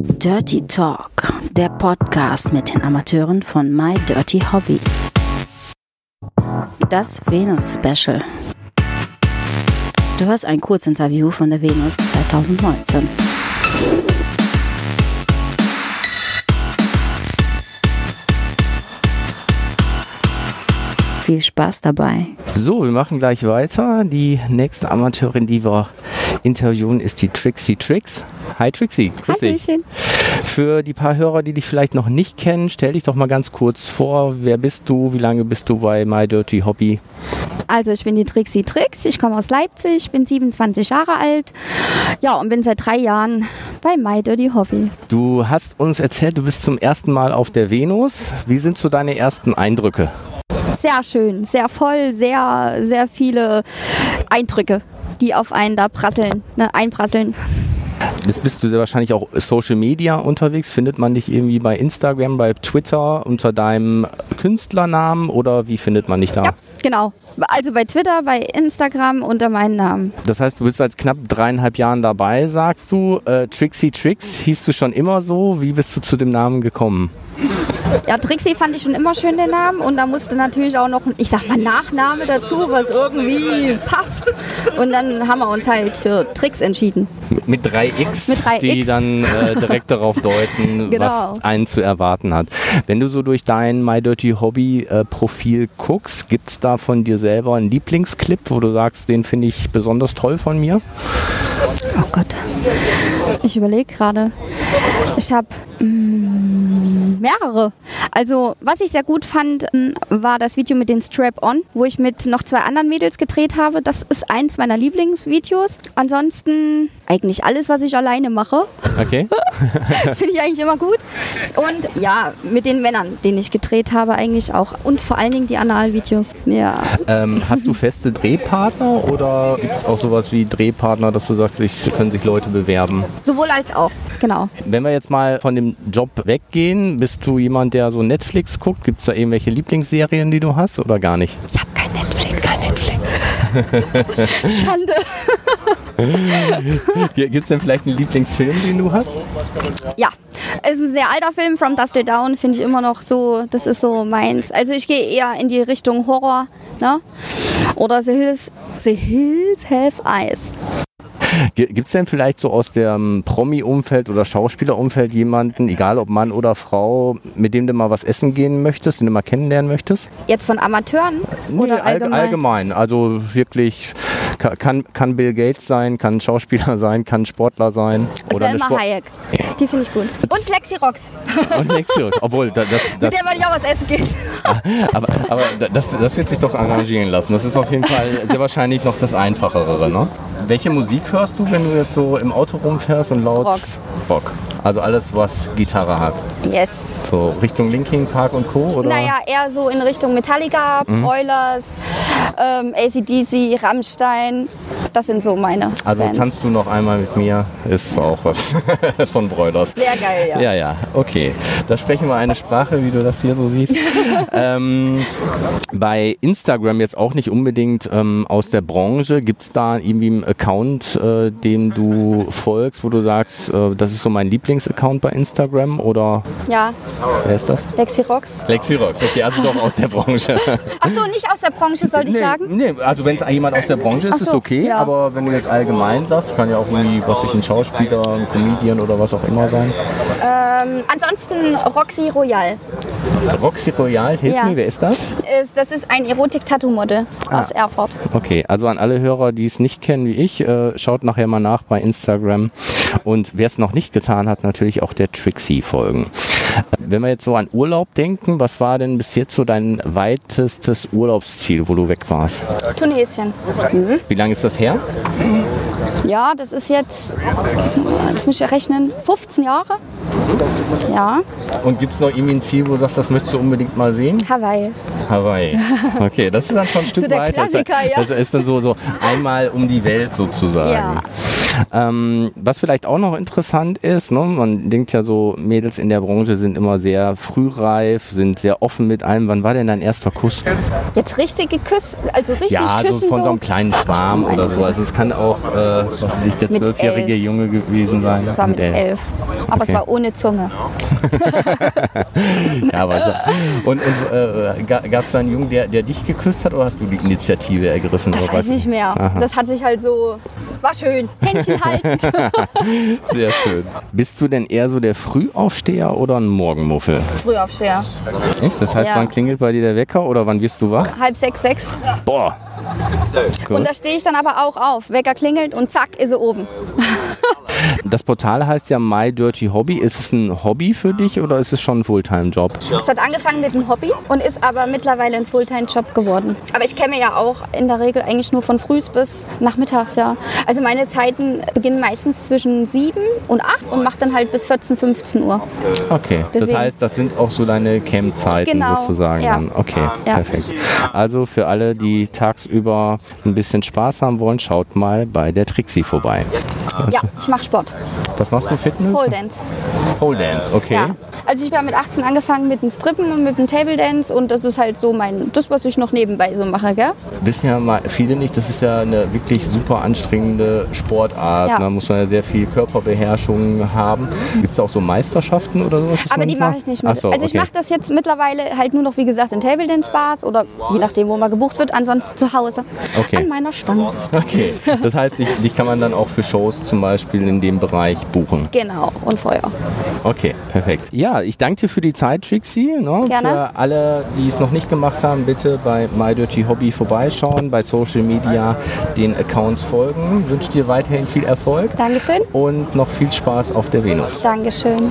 Dirty Talk, der Podcast mit den Amateuren von My Dirty Hobby. Das Venus Special. Du hörst ein Kurzinterview von der Venus 2019. Viel Spaß dabei. So, wir machen gleich weiter. Die nächste Amateurin, die wir interviewen, ist die Trixie Tricks. Hi Trixie, grüß dich. Hallöchen. Für die paar Hörer, die dich vielleicht noch nicht kennen, stell dich doch mal ganz kurz vor. Wer bist du? Wie lange bist du bei My Dirty Hobby? Also ich bin die Trixie Trix, ich komme aus Leipzig, bin 27 Jahre alt, ja und bin seit drei Jahren bei My Dirty Hobby. Du hast uns erzählt, du bist zum ersten Mal auf der Venus. Wie sind so deine ersten Eindrücke? Sehr schön, sehr voll, sehr, sehr viele Eindrücke, die auf einen da prasseln, ne, einprasseln. Jetzt bist du sehr wahrscheinlich auch Social Media unterwegs. Findet man dich irgendwie bei Instagram, bei Twitter unter deinem Künstlernamen oder wie findet man dich da? Ja, genau. Also bei Twitter, bei Instagram unter meinem Namen. Das heißt, du bist seit knapp dreieinhalb Jahren dabei, sagst du. Äh, Trixie Tricks, hieß du schon immer so? Wie bist du zu dem Namen gekommen? Ja, Trixie fand ich schon immer schön, den Namen. Und da musste natürlich auch noch, ein, ich sag mal, Nachname dazu, was irgendwie passt. Und dann haben wir uns halt für Tricks entschieden. Mit 3x, Mit 3X. die dann äh, direkt darauf deuten, Genau. was einen zu erwarten hat. Wenn du so durch dein My Dirty Hobby äh, Profil guckst, gibt es da von dir selber einen Lieblingsclip, wo du sagst, den finde ich besonders toll von mir? Oh Gott. Ich überlege gerade. Ich habe mehrere. Also, was ich sehr gut fand, m, war das Video mit den Strap-On, wo ich mit noch zwei anderen Mädels gedreht habe. Das ist eins meiner Lieblingsvideos. Ansonsten eigentlich alles, was ich alleine mache, Okay. finde ich eigentlich immer gut. Und ja, mit den Männern, denen ich gedreht habe, eigentlich auch. Und vor allen Dingen die Analvideos. Ja. ähm, hast du feste Drehpartner oder gibt es auch sowas wie Drehpartner, dass du sagst, es können sich Leute bewerben? Sowohl als auch. Genau. Wenn wir jetzt mal von dem Job weggehen, bist du jemand, der so Netflix guckt? Gibt es da irgendwelche Lieblingsserien, die du hast oder gar nicht? Ich habe kein Netflix. Kein Netflix. Schande. Gibt es denn vielleicht einen Lieblingsfilm, den du hast? Ja, es ist ein sehr alter Film, From Dust Till Down, finde ich immer noch so, das ist so meins. Also ich gehe eher in die Richtung Horror, ne? Oder The Hills, The Hills Have Eyes. Gibt es denn vielleicht so aus dem Promi-Umfeld oder Schauspielerumfeld jemanden, egal ob Mann oder Frau, mit dem du mal was essen gehen möchtest, den du mal kennenlernen möchtest? Jetzt von Amateuren Nee, oder allg- allgemein? allgemein. Also wirklich, kann, kann Bill Gates sein, kann Schauspieler sein, kann Sportler sein. eine Selma Sport- Hayek. Die finde ich gut. Und Lexi Rox. Und Lexi, obwohl, da- das, Mit das, der wollte ich auch was essen gehen. aber, aber das, das wird sich doch arrangieren lassen. Das ist auf jeden Fall sehr wahrscheinlich noch das Einfachere. Ne? Welche Musik hörst du, wenn du jetzt so im Auto rumfährst und laut Rock. Rock. Also alles, was Gitarre hat. Yes. So Richtung Linkin Park und Co. Oder? Naja, eher so in Richtung Metallica, Mhm. Broilers, ähm, ACDC, Rammstein. Das sind so meine Also Bands. tanzt du noch einmal mit mir, ist auch was von Broilers. Sehr geil, ja. Ja, ja, okay. Da sprechen wir eine Sprache, wie du das hier so siehst. ähm, bei Instagram jetzt auch nicht unbedingt ähm, aus der Branche. Gibt es da irgendwie einen Account, äh, dem du folgst, wo du sagst, äh, das ist so mein Lieblingsaccount bei Instagram? Oder Ja, wer ist das? Lexi Rox. Lexi Rocks, okay, also doch aus der Branche. Ach so, nicht aus der Branche, sollte ich nee, sagen? Nee, also wenn es jemand aus der Branche ist, Ach so, ist okay. ja. Aber wenn du jetzt allgemein sagst, kann ja auch irgendwie, was ich, ein Schauspieler, ein Comedian oder was auch immer sein. Ähm, ansonsten Roxy Royal. Roxy Royal, hilf Ja. mir, wer ist das? Das ist ein Erotik-Tattoo-Model Ah. aus Erfurt. Okay, also an alle Hörer, die es nicht kennen wie ich, äh, schaut nachher mal nach bei Instagram. Und wer es noch nicht getan hat, natürlich auch der Trixie folgen. Wenn wir jetzt so an Urlaub denken, was war denn bis jetzt so dein weitestes Urlaubsziel, wo du weg warst? Tunesien. Wie lange ist das her? Ja, das ist jetzt, jetzt muss ich ja rechnen, 15 Jahre. Ja, Und gibt es noch irgendwie ein Ziel, wo du sagst, das möchtest du unbedingt mal sehen? Hawaii. Hawaii. Okay, das ist dann schon ein Stück So der weiter. Klassiker, ja. Das ist dann so, so einmal um die Welt sozusagen. Ja. Ähm, was vielleicht auch noch interessant ist, ne, man denkt ja so, Mädels in der Branche sind immer sehr frühreif, sind sehr offen mit allem. Wann war denn dein erster Kuss? Jetzt richtige Küsse, also richtig ja, also küssen von so so. einem kleinen Schwarm Ach, oder so. Also es kann auch, äh, was ich, der zwölfjährige. Junge gewesen sein. Das war mit elf. elf. Aber Okay. es war ohne Zunge. Ja, aber so. Und, und äh, gab es da einen Jungen, der, der dich geküsst hat oder hast du die Initiative ergriffen? Das weiß ich nicht mehr. Aha. Das hat sich halt so. Es war schön. Händchen halten. Sehr schön. Bist du denn eher so der Frühaufsteher oder ein Morgenmuffel? Frühaufsteher. Echt? Das heißt, Ja. wann klingelt bei dir der Wecker oder wann wirst du wach? Halb sechs, sechs. Boah. Und da stehe ich dann aber auch auf. Wecker klingelt und zack, ist sie oben. Das Portal heißt ja My Dirty Hobby. Ist es ein Hobby für dich oder ist es schon ein Fulltime-Job? Es hat angefangen mit einem Hobby und ist aber mittlerweile ein Fulltime-Job geworden. Aber ich kenne ja auch in der Regel eigentlich nur von frühs bis nachmittags, ja. Also meine Zeiten beginnen meistens zwischen 7 und 8 und mache dann halt bis 14, 15 Uhr. Okay, das Deswegen- heißt, das sind auch so deine Camp-Zeiten Genau, sozusagen. ja. Dann. Okay, Ja. perfekt. Also für alle, die tagsüber ein bisschen Spaß haben wollen, schaut mal bei der Trixie vorbei. Ja, ich mache Sport. Was machst du, Fitness? Pole Dance. Pole Dance, okay. Ja. Also ich habe mit 18 angefangen mit dem Strippen und mit dem Table Dance und das ist halt so mein, das, was ich noch nebenbei so mache, gell? Wissen ja mal viele nicht, das ist ja eine wirklich super anstrengende Sportart. Ja. Da muss man ja sehr viel Körperbeherrschung haben. Gibt es auch so Meisterschaften oder sowas? Aber die mache ich nicht mit. So, also ich okay. mache das jetzt mittlerweile halt nur noch, wie gesagt, in Table Dance Bars oder je nachdem, wo man gebucht wird, ansonsten zu Hause Okay. an meiner Stange. Okay, das heißt, dich, dich kann man dann auch für Shows zum Beispiel in dem Bereich buchen. Genau, und Feuer. Okay, perfekt. Ja, ich danke dir für die Zeit, Trixie. Ne? Gerne. Für alle, die es noch nicht gemacht haben, bitte bei My Dirty Hobby vorbeischauen, bei Social Media den Accounts folgen. Ich wünsche dir weiterhin viel Erfolg Dankeschön. und noch viel Spaß auf der Venus. Dankeschön.